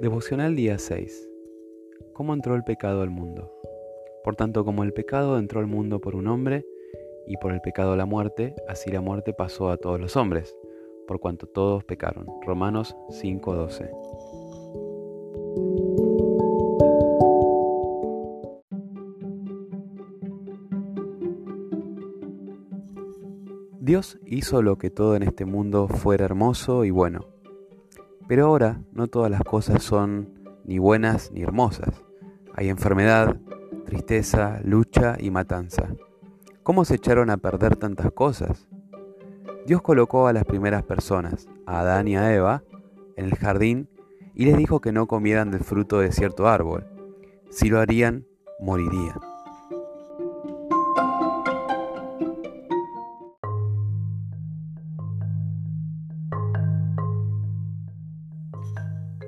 Devocional día 6. ¿Cómo entró el pecado al mundo? Por tanto, como el pecado entró al mundo por un hombre, y por el pecado la muerte, así la muerte pasó a todos los hombres, por cuanto todos pecaron. Romanos 5:12. Dios hizo lo que todo en este mundo fuera hermoso y bueno pero ahora no todas las cosas son ni buenas ni hermosas. Hay enfermedad, tristeza, lucha y matanza. ¿Cómo se echaron a perder tantas cosas? Dios colocó a las primeras personas, a Adán y a Eva, en el jardín y les dijo que no comieran del fruto de cierto árbol. Si lo harían, morirían.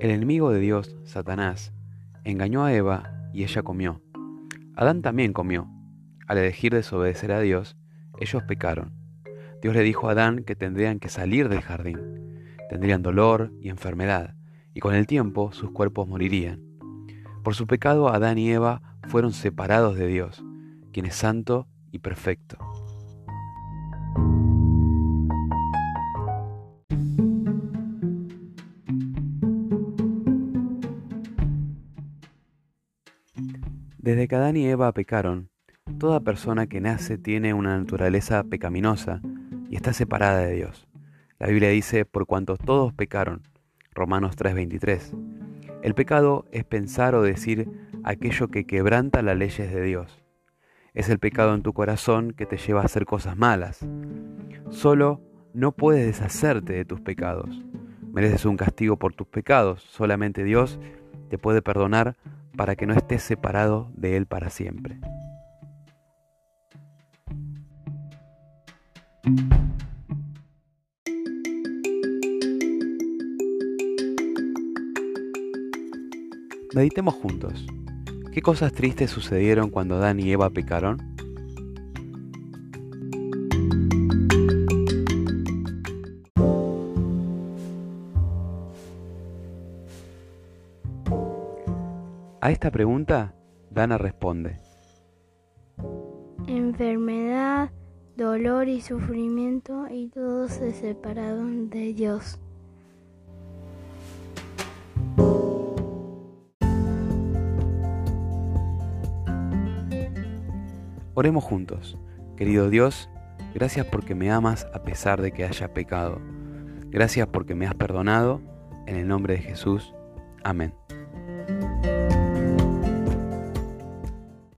El enemigo de Dios, Satanás, engañó a Eva y ella comió. Adán también comió. Al elegir desobedecer a Dios, ellos pecaron. Dios le dijo a Adán que tendrían que salir del jardín. Tendrían dolor y enfermedad, y con el tiempo sus cuerpos morirían. Por su pecado, Adán y Eva fueron separados de Dios, quien es santo y perfecto. Desde que Adán y Eva pecaron, toda persona que nace tiene una naturaleza pecaminosa y está separada de Dios. La Biblia dice, por cuanto todos pecaron, Romanos 3:23. El pecado es pensar o decir aquello que quebranta las leyes de Dios. Es el pecado en tu corazón que te lleva a hacer cosas malas. Solo no puedes deshacerte de tus pecados. Mereces un castigo por tus pecados. Solamente Dios te puede perdonar para que no estés separado de Él para siempre. Meditemos juntos. ¿Qué cosas tristes sucedieron cuando Adán y Eva pecaron? A esta pregunta, Dana responde. Enfermedad, dolor y sufrimiento y todos se separaron de Dios. Oremos juntos. Querido Dios, gracias porque me amas a pesar de que haya pecado. Gracias porque me has perdonado. En el nombre de Jesús. Amén.